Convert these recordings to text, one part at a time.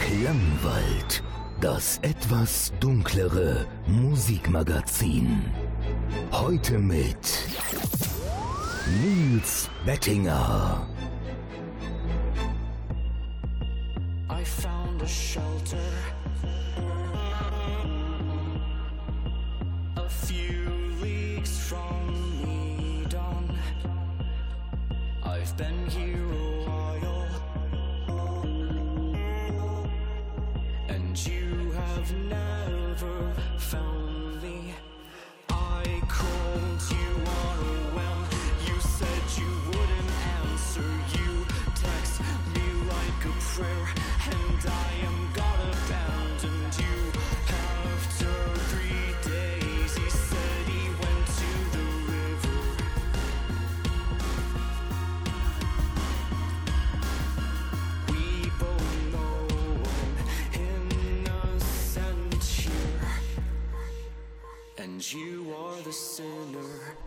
Klangwald, das etwas dunklere Musikmagazin. Heute mit Nils Bettinger. I found a shelter. the sinner.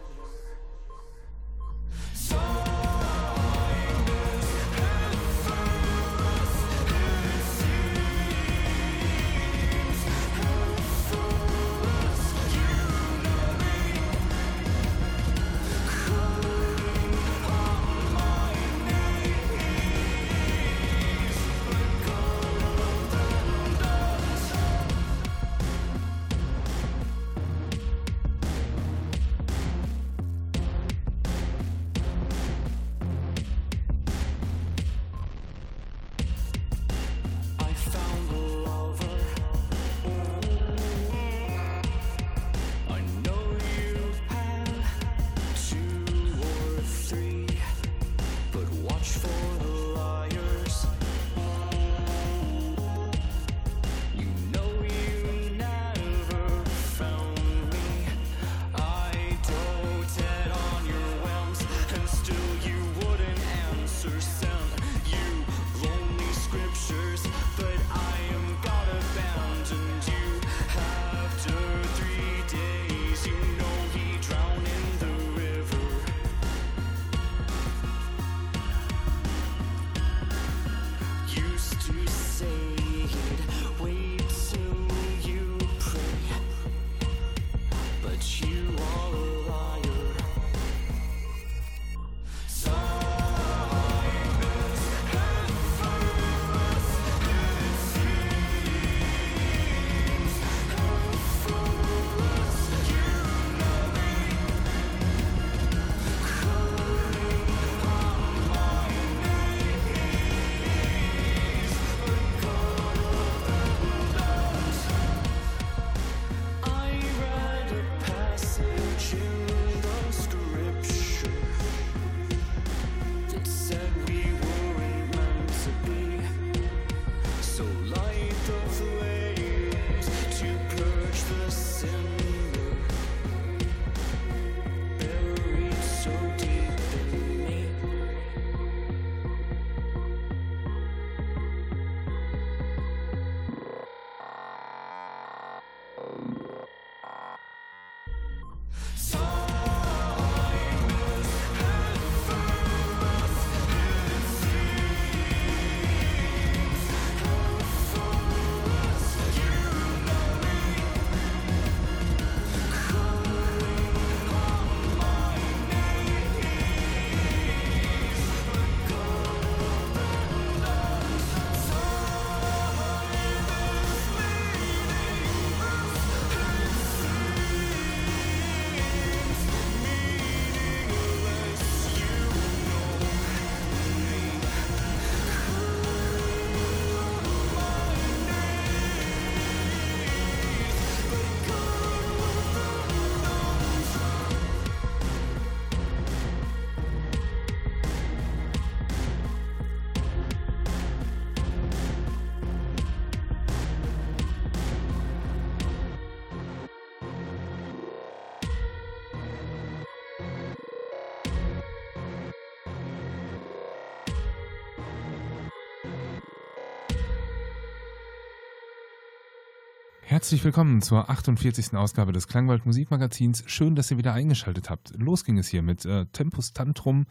Herzlich willkommen zur 48. Ausgabe des Klangwald Musikmagazins. Schön, dass ihr wieder eingeschaltet habt. Los ging es hier mit äh, Tempus Tantrum.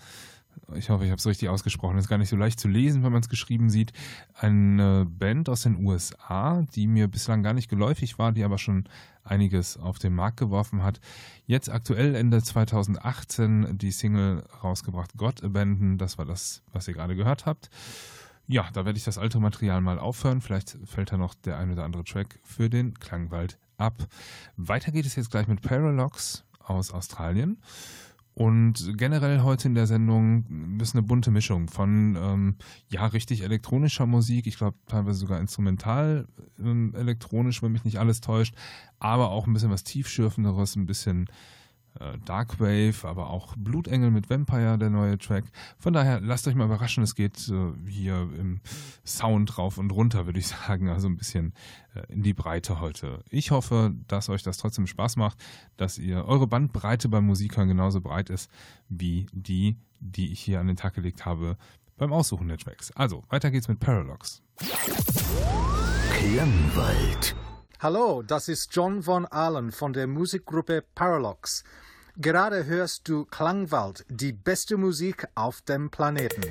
Ich hoffe, ich habe es richtig ausgesprochen. Ist gar nicht so leicht zu lesen, wenn man es geschrieben sieht. Eine Band aus den USA, die mir bislang gar nicht geläufig war, die aber schon einiges auf den Markt geworfen hat. Jetzt aktuell Ende 2018 die Single rausgebracht, God Abandon. Das war das, was ihr gerade gehört habt. Ja, da werde ich das alte Material mal aufhören. Vielleicht fällt da noch der ein oder andere Track für den Klangwald ab. Weiter geht es jetzt gleich mit Paralox aus Australien. Und generell heute in der Sendung ist eine bunte Mischung von, ähm, ja, richtig elektronischer Musik, ich glaube teilweise sogar instrumental ähm, elektronisch, wenn mich nicht alles täuscht, aber auch ein bisschen was tiefschürfenderes, ein bisschen äh, Darkwave, aber auch Blutengel mit Vampire, der neue Track. Von daher lasst euch mal überraschen, es geht äh, hier im Sound rauf und runter, würde ich sagen, also ein bisschen äh, in die Breite heute. Ich hoffe, dass euch das trotzdem Spaß macht, dass ihr eure Bandbreite beim Musikhören genauso breit ist wie die, die ich hier an den Tag gelegt habe beim Aussuchen der Tracks. Also, weiter geht's mit Paradox. Klangwald. Hallo, das ist John von Allen von der Musikgruppe Paralox. Gerade hörst du Klangwald, die beste Musik auf dem Planeten.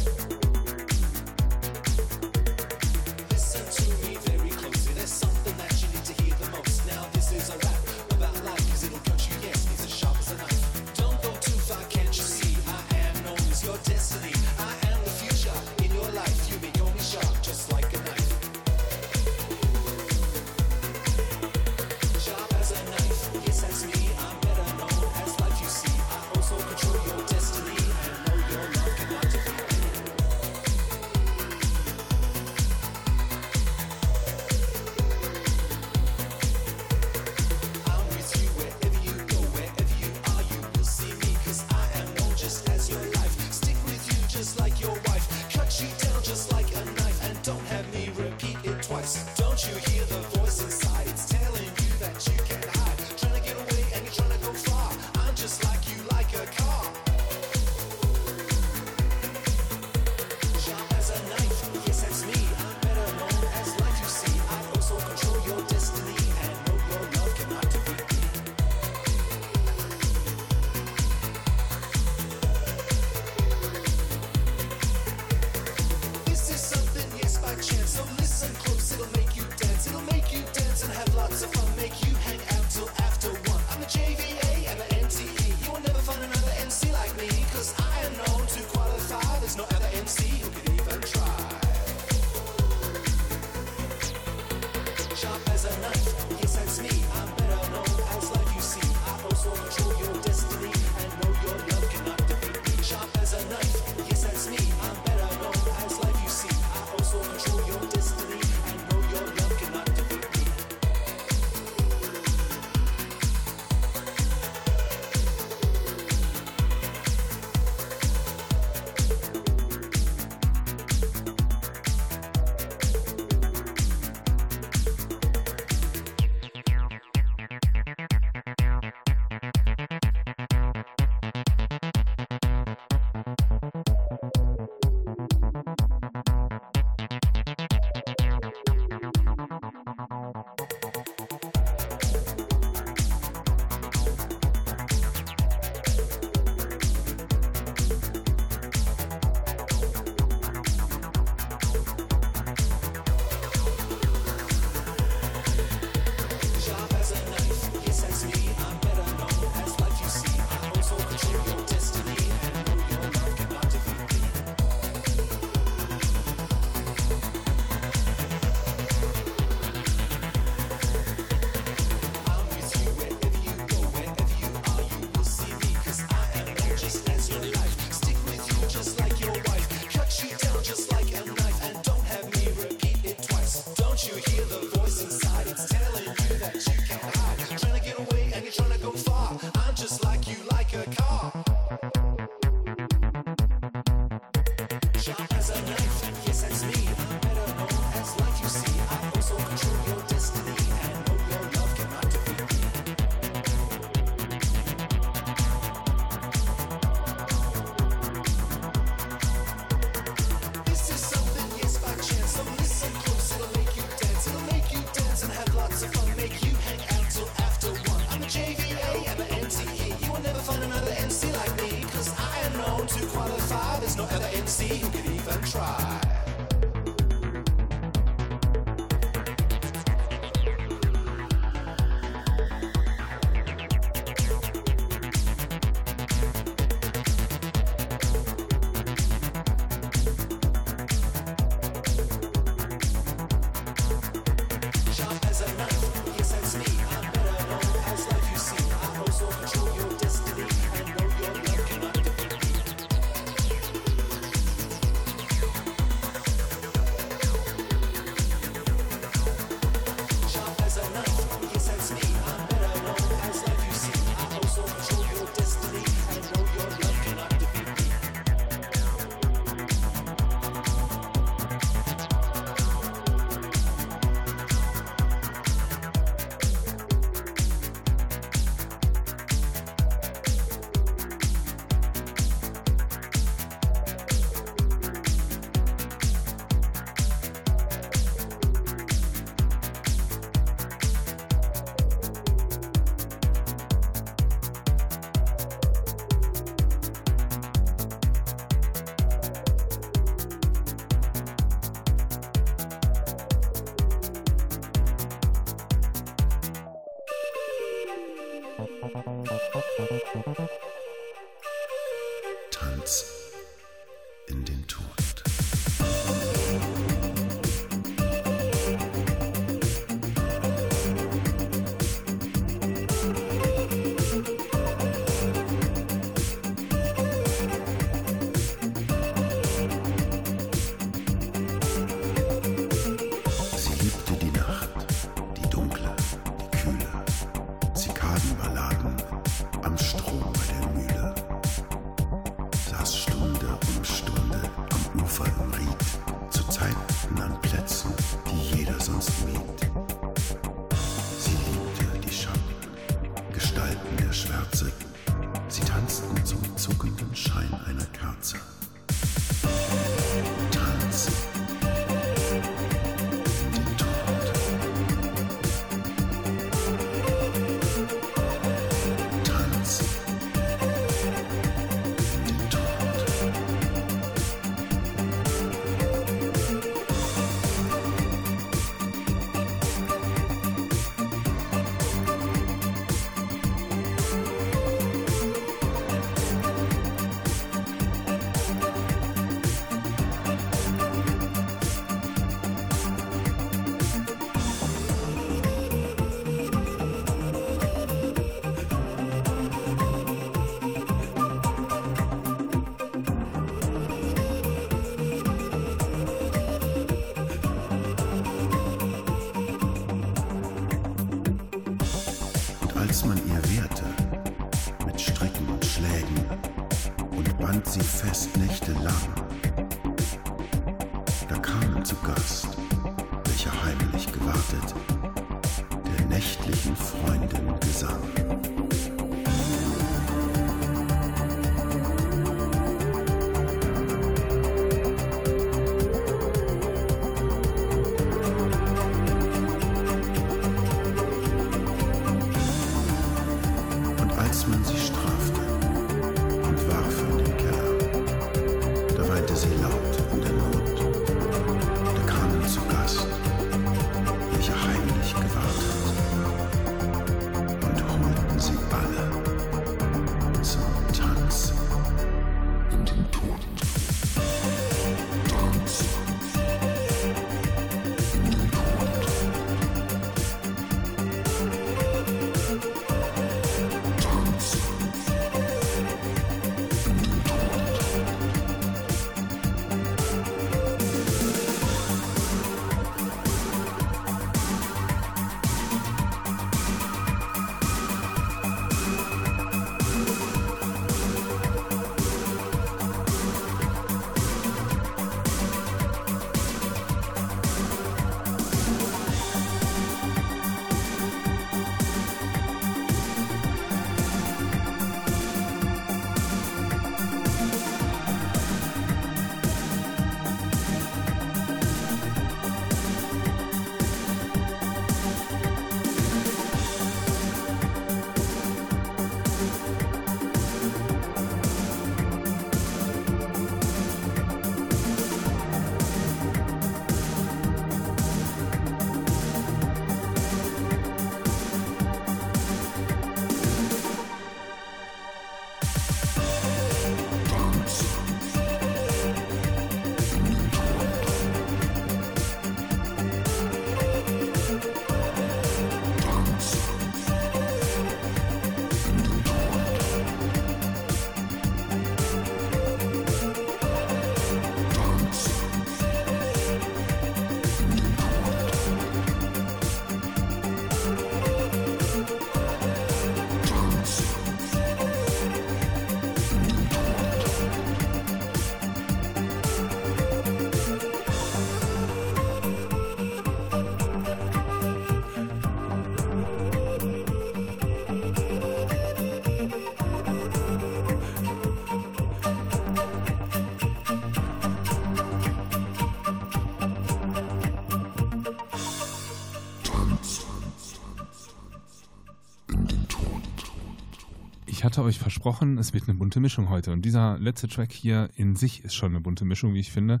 Hatte euch versprochen, es wird eine bunte Mischung heute. Und dieser letzte Track hier in sich ist schon eine bunte Mischung, wie ich finde.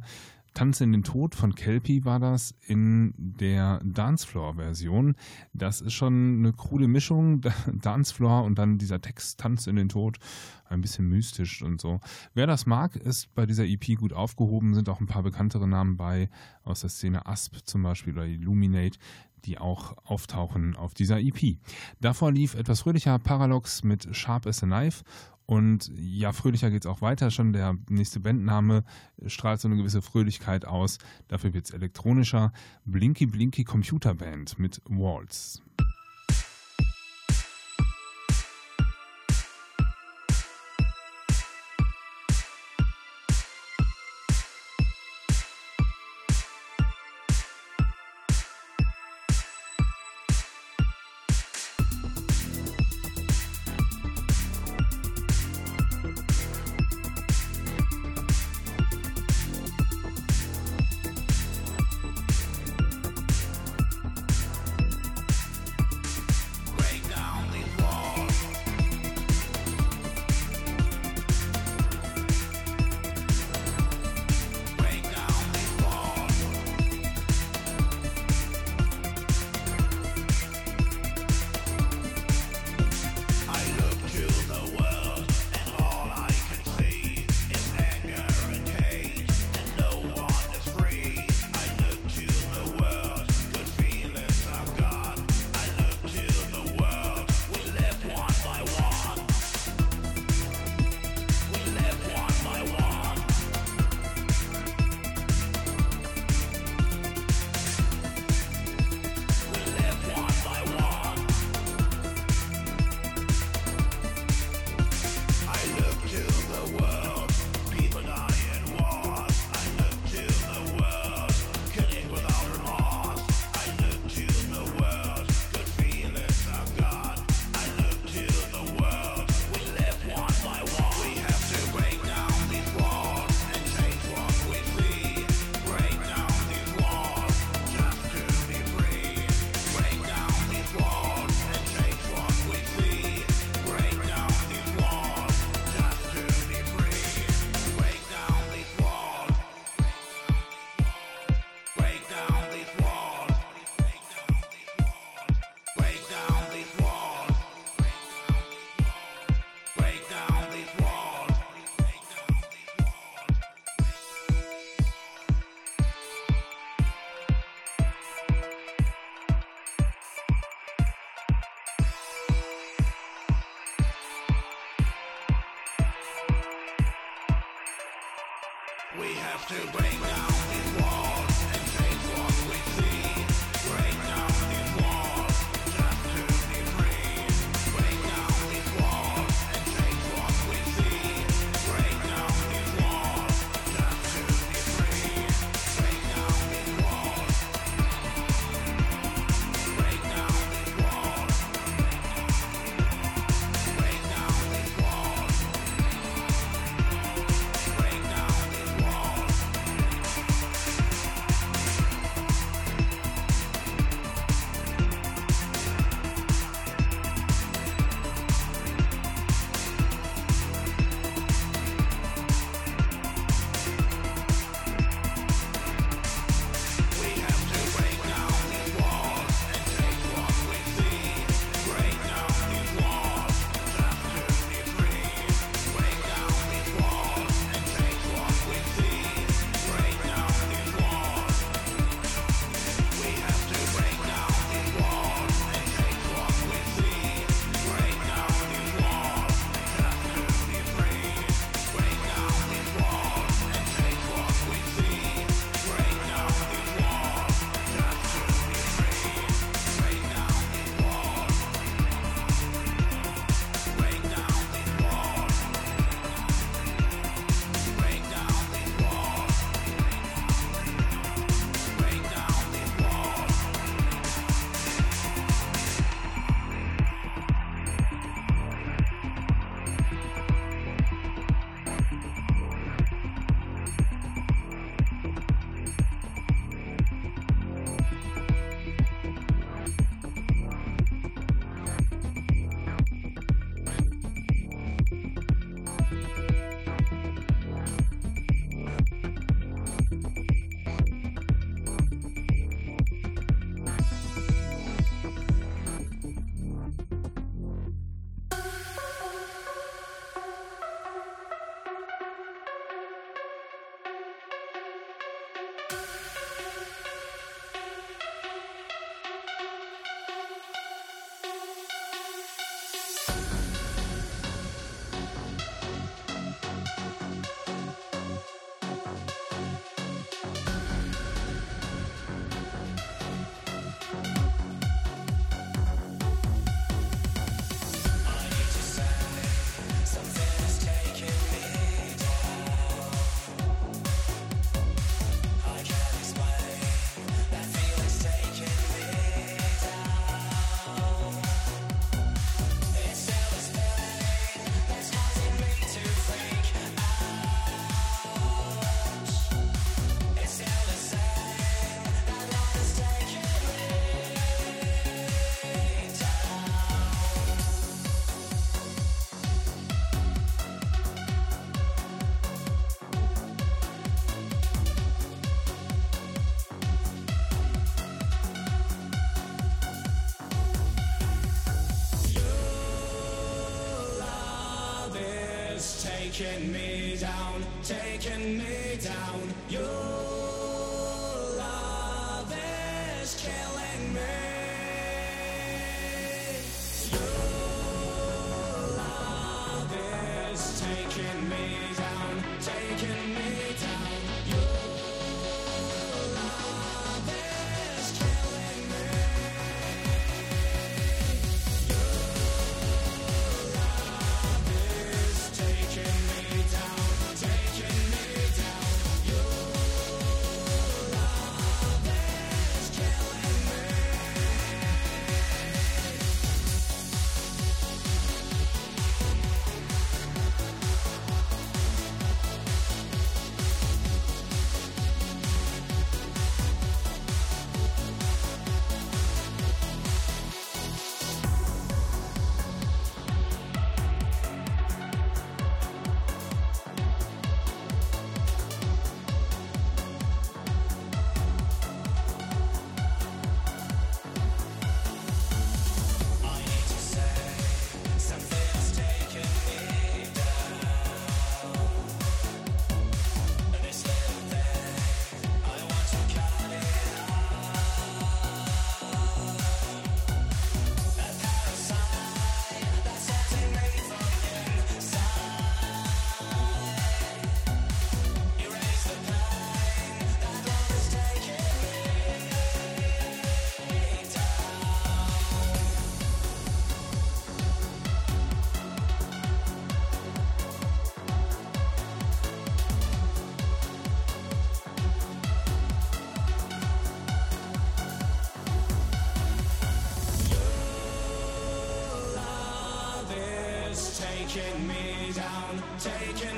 Tanz in den Tod von Kelpie war das in der Dancefloor-Version. Das ist schon eine krude Mischung. Dancefloor und dann dieser Text Tanz in den Tod. Ein bisschen mystisch und so. Wer das mag, ist bei dieser EP gut aufgehoben. Sind auch ein paar bekanntere Namen bei aus der Szene Asp zum Beispiel oder Illuminate die auch auftauchen auf dieser EP. Davor lief etwas fröhlicher Paralox mit Sharp as a Knife und ja, fröhlicher geht es auch weiter. Schon der nächste Bandname strahlt so eine gewisse Fröhlichkeit aus. Dafür wird es elektronischer. Blinky Blinky Computer Band mit Waltz. Taking me down, taking me down,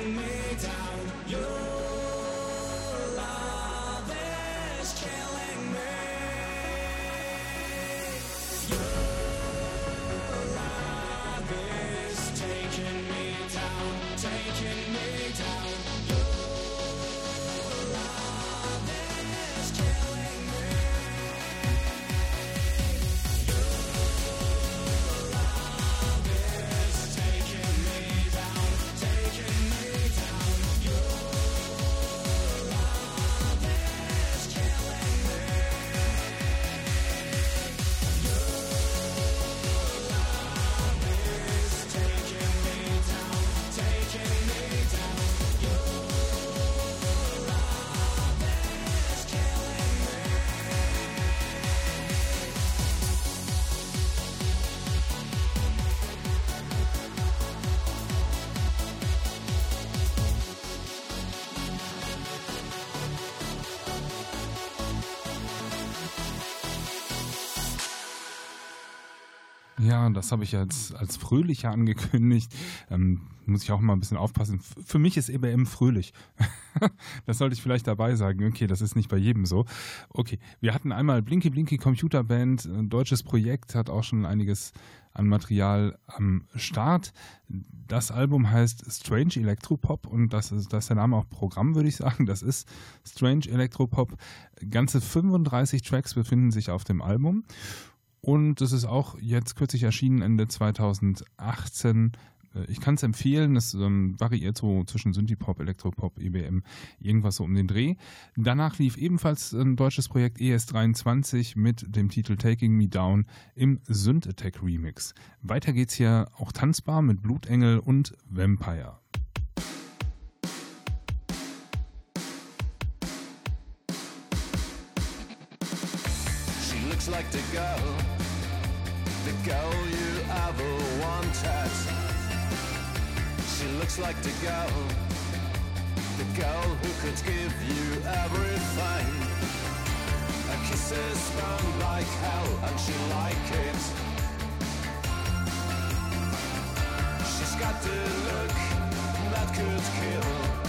Ja, das habe ich jetzt als fröhlicher angekündigt. Ähm, muss ich auch mal ein bisschen aufpassen. Für mich ist EBM fröhlich. das sollte ich vielleicht dabei sagen. Okay, das ist nicht bei jedem so. Okay, wir hatten einmal Blinky Blinky Computer Band, ein deutsches Projekt, hat auch schon einiges an Material am Start. Das Album heißt Strange Electropop und das ist, das ist der Name auch Programm, würde ich sagen. Das ist Strange Electropop. Ganze 35 Tracks befinden sich auf dem Album. Und es ist auch jetzt kürzlich erschienen, Ende 2018. Äh, Ich kann es empfehlen, es ähm, variiert so zwischen Synthie-Pop, Elektropop, EBM, irgendwas so um den Dreh. Danach lief ebenfalls ein deutsches Projekt ES23 mit dem Titel Taking Me Down im Synth Attack Remix. Weiter geht's hier auch tanzbar mit Blutengel und Vampire. Like the girl, the girl you ever wanted. She looks like the girl, the girl who could give you everything. Her kisses burn like hell and she like it. She's got the look that could kill.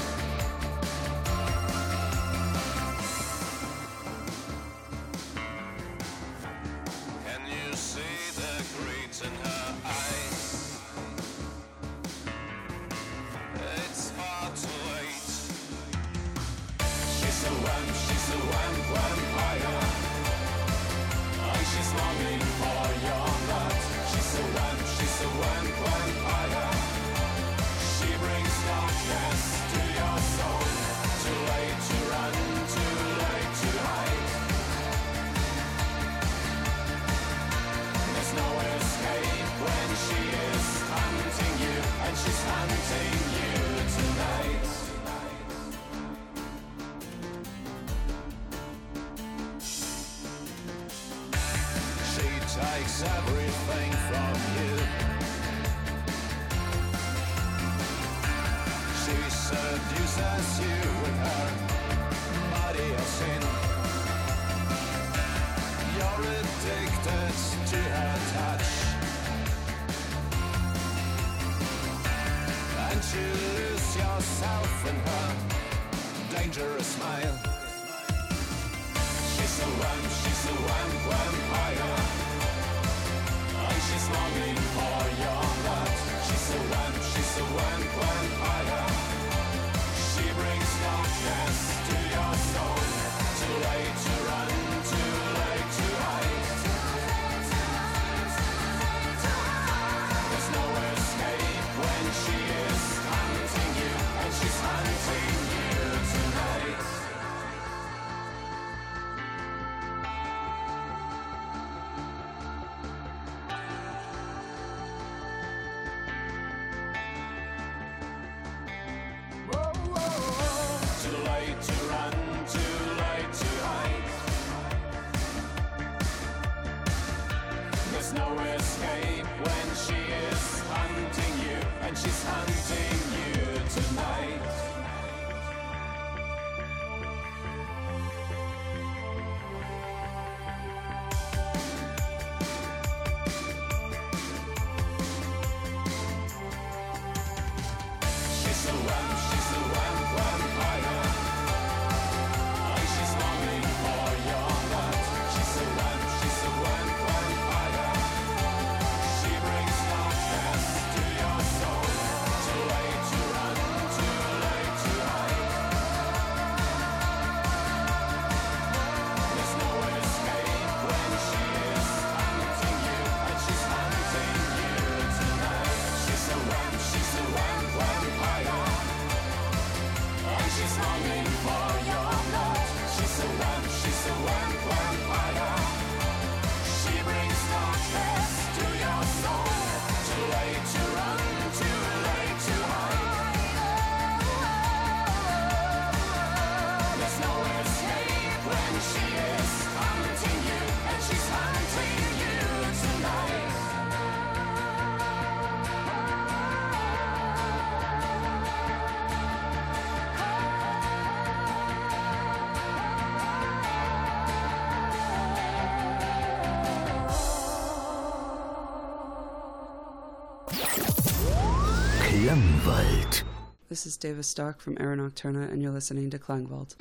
This is Davis Stark from Era Nocturna, and you're listening to Klangwald.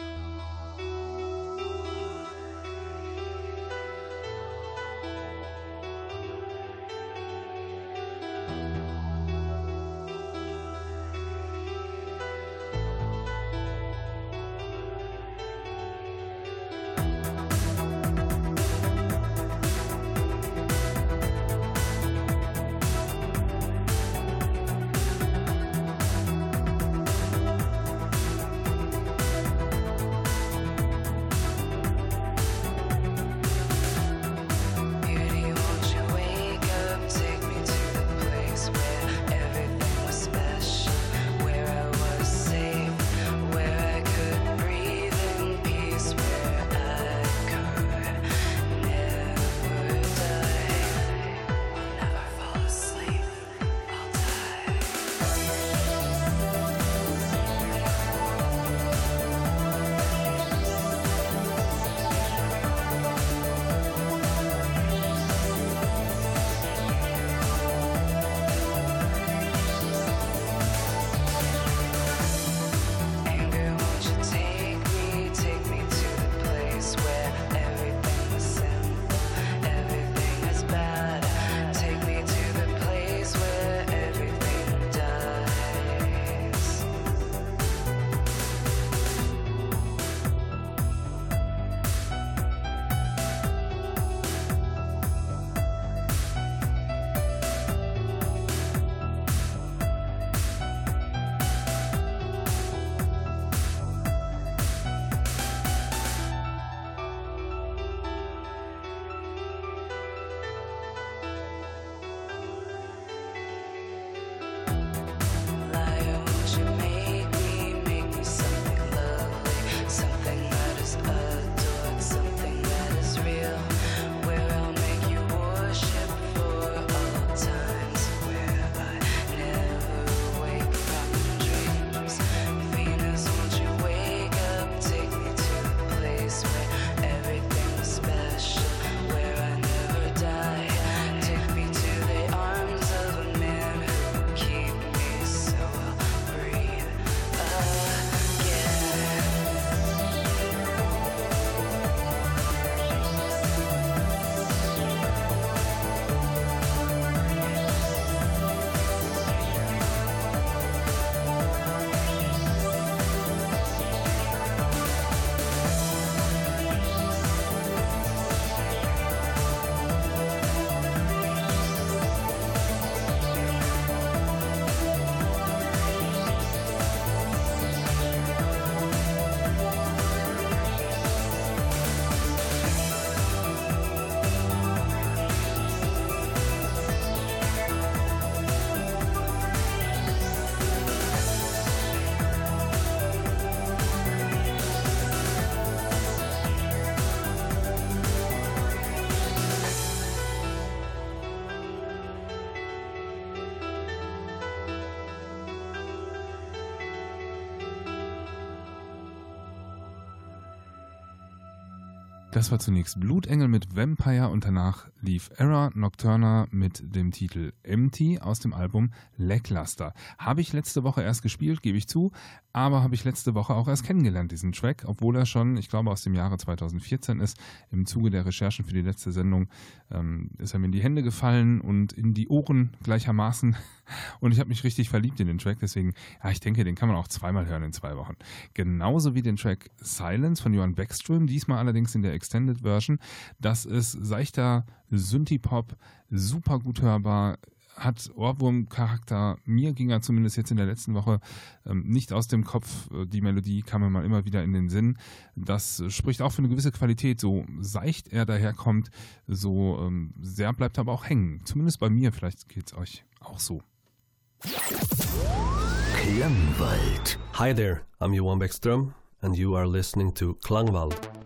Das war zunächst Blutengel mit Vampire und danach lief Era Nocturna mit dem Titel Empty aus dem Album Lackluster. Habe ich letzte Woche erst gespielt, gebe ich zu, aber habe ich letzte Woche auch erst kennengelernt, diesen Track, obwohl er schon, ich glaube, aus dem Jahre 2014 ist. Im Zuge der Recherchen für die letzte Sendung ähm, ist er mir in die Hände gefallen und in die Ohren gleichermaßen. Und ich habe mich richtig verliebt in den Track, deswegen, ja, ich denke, den kann man auch zweimal hören in zwei Wochen. Genauso wie den Track Silence von Johann Beckström, diesmal allerdings in der Extended Version. Das ist seichter Synthie-Pop, super gut hörbar, hat Ohrwurm-Charakter. Mir ging er zumindest jetzt in der letzten Woche ähm, nicht aus dem Kopf. Äh, die Melodie kam mir mal immer wieder in den Sinn. Das spricht auch für eine gewisse Qualität. So seicht er daherkommt, so ähm, sehr bleibt er aber auch hängen. Zumindest bei mir. Vielleicht geht es euch auch so. Klangwald. Hi there, I'm Johan Beckström, and you are listening to Klangwald.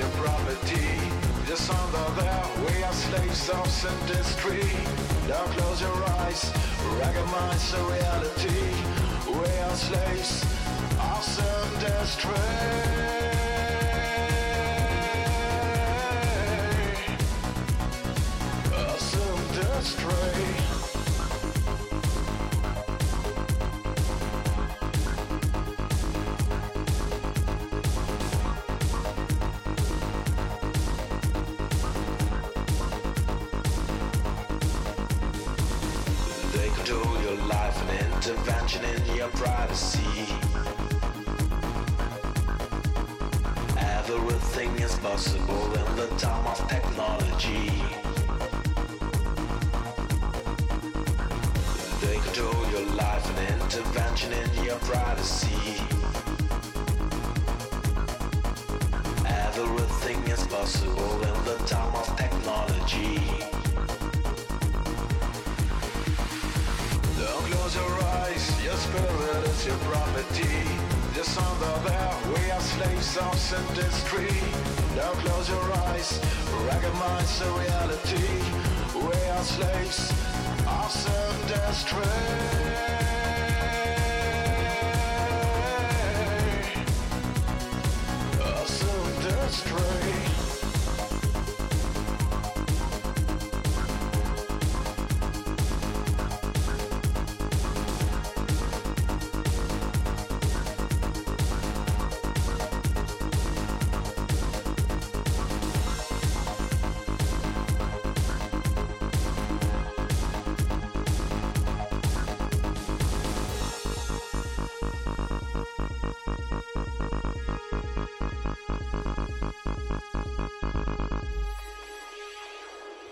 your property. Just under there, we are slaves of industry. Now close your eyes, recognize the reality. We are slaves of industry.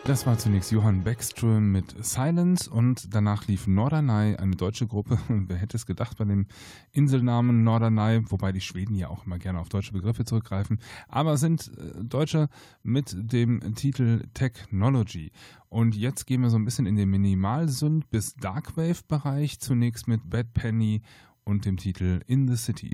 Das war zunächst Johann Beckström mit Silence und danach lief Norderney, eine deutsche Gruppe. Wer hätte es gedacht bei dem Inselnamen Norderney, wobei die Schweden ja auch immer gerne auf deutsche Begriffe zurückgreifen. Aber es sind äh, Deutsche mit dem Titel Technology. Und jetzt gehen wir so ein bisschen in den Minimal-Synth bis Darkwave-Bereich. Zunächst mit Bad Penny und dem Titel In the City.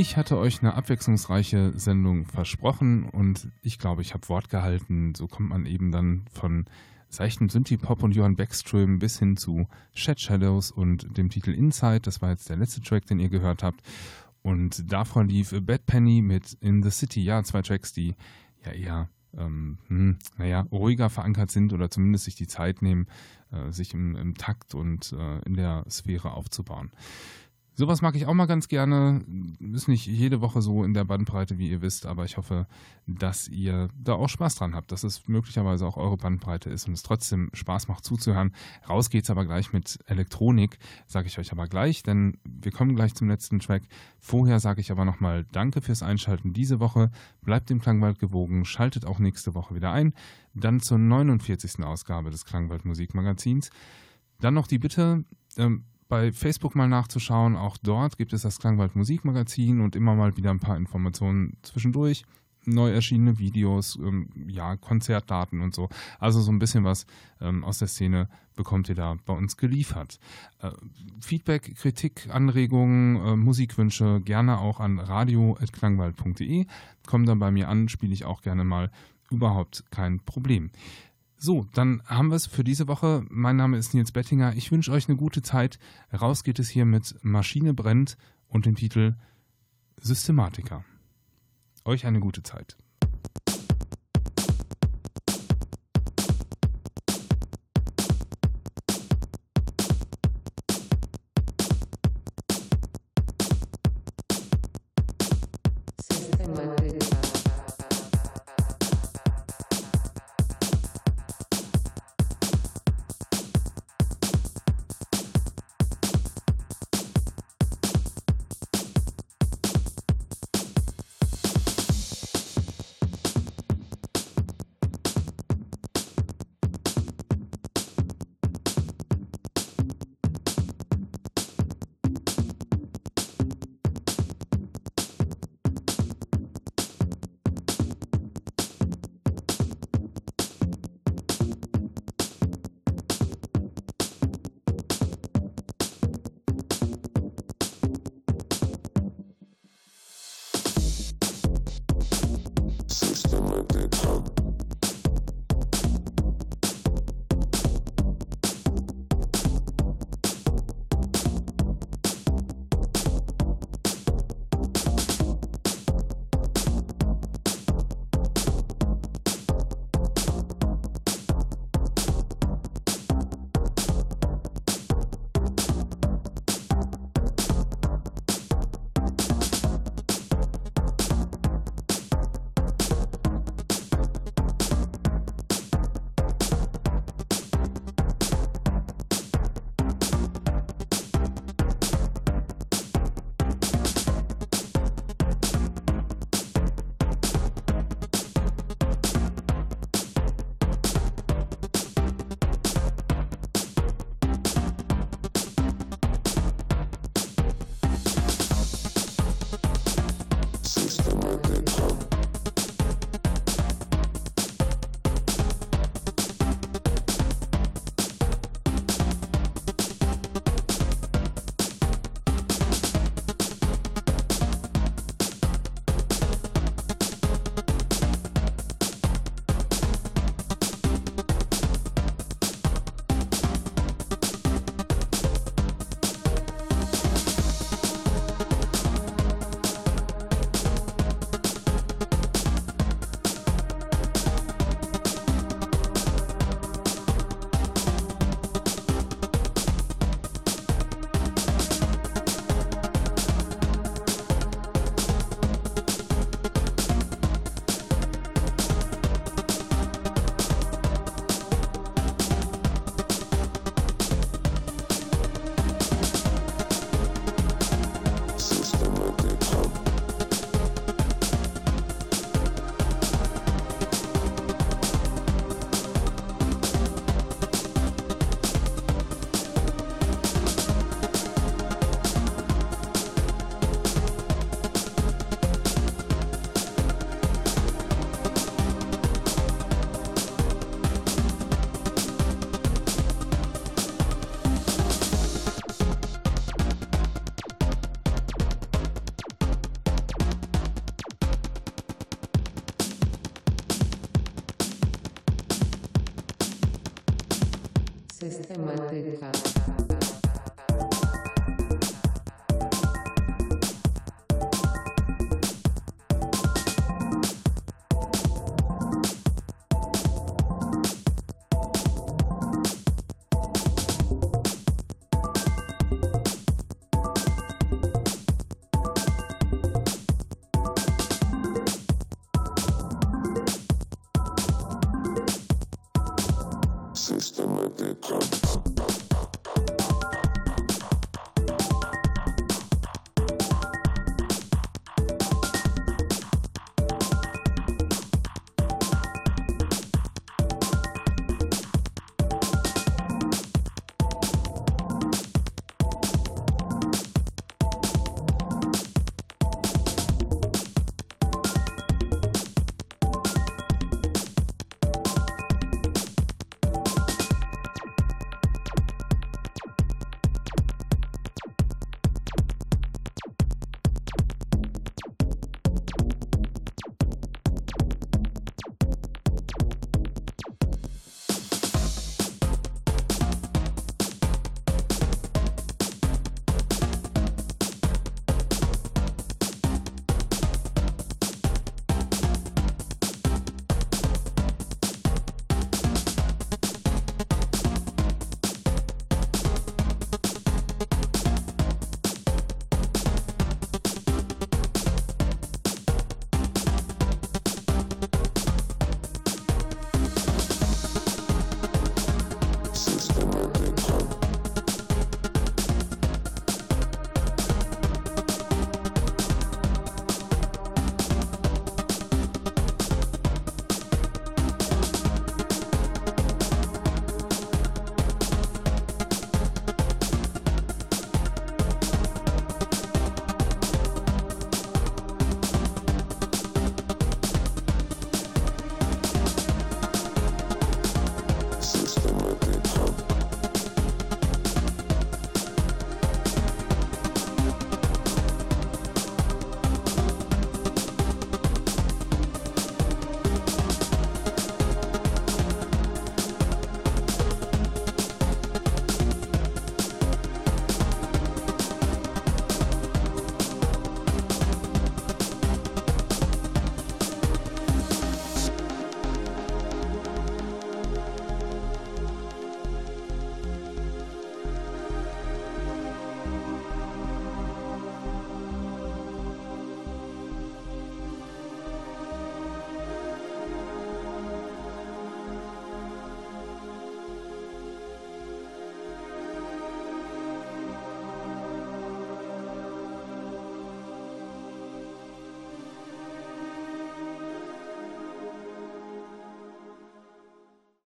Ich hatte euch eine abwechslungsreiche Sendung versprochen und ich glaube, ich habe Wort gehalten. So kommt man eben dann von seichten Synthie-Pop und Johann Beckström bis hin zu Shed Shadows und dem Titel Inside. Das war jetzt der letzte Track, den ihr gehört habt. Und davor lief Bad Penny mit In the City. Ja, zwei Tracks, die ja eher, ähm, hm, naja, ruhiger verankert sind oder zumindest sich die Zeit nehmen, äh, sich im, im, Takt und äh, in der Sphäre aufzubauen. Sowas mag ich auch mal ganz gerne. Ist nicht jede Woche so in der Bandbreite, wie ihr wisst, aber ich hoffe, dass ihr da auch Spaß dran habt, dass es möglicherweise auch eure Bandbreite ist und es trotzdem Spaß macht zuzuhören. Raus geht's aber gleich mit Elektronik, sage ich euch aber gleich, denn wir kommen gleich zum letzten Track. Vorher sage ich aber nochmal Danke fürs Einschalten diese Woche. Bleibt dem Klangwald gewogen, schaltet auch nächste Woche wieder ein. Dann zur 49. Ausgabe des Klangwald Musikmagazins. Dann noch die Bitte, ähm, bei Facebook mal nachzuschauen. Auch dort gibt es das Klangwald Musikmagazin und immer mal wieder ein paar Informationen zwischendurch. Neu erschienene Videos, ähm, ja, Konzertdaten und so. Also so ein bisschen was ähm, aus der Szene bekommt ihr da bei uns geliefert. Äh, Feedback, Kritik, Anregungen, äh, Musikwünsche gerne auch an radio.klangwald.de. Kommen dann bei mir an, spiele ich auch gerne mal. Überhaupt kein Problem. So, dann haben wir es für diese Woche. Mein Name ist Nils Bettinger. Ich wünsche euch eine gute Zeit. Raus geht es hier mit Maschine brennt und dem Titel Systematiker. Euch eine gute Zeit.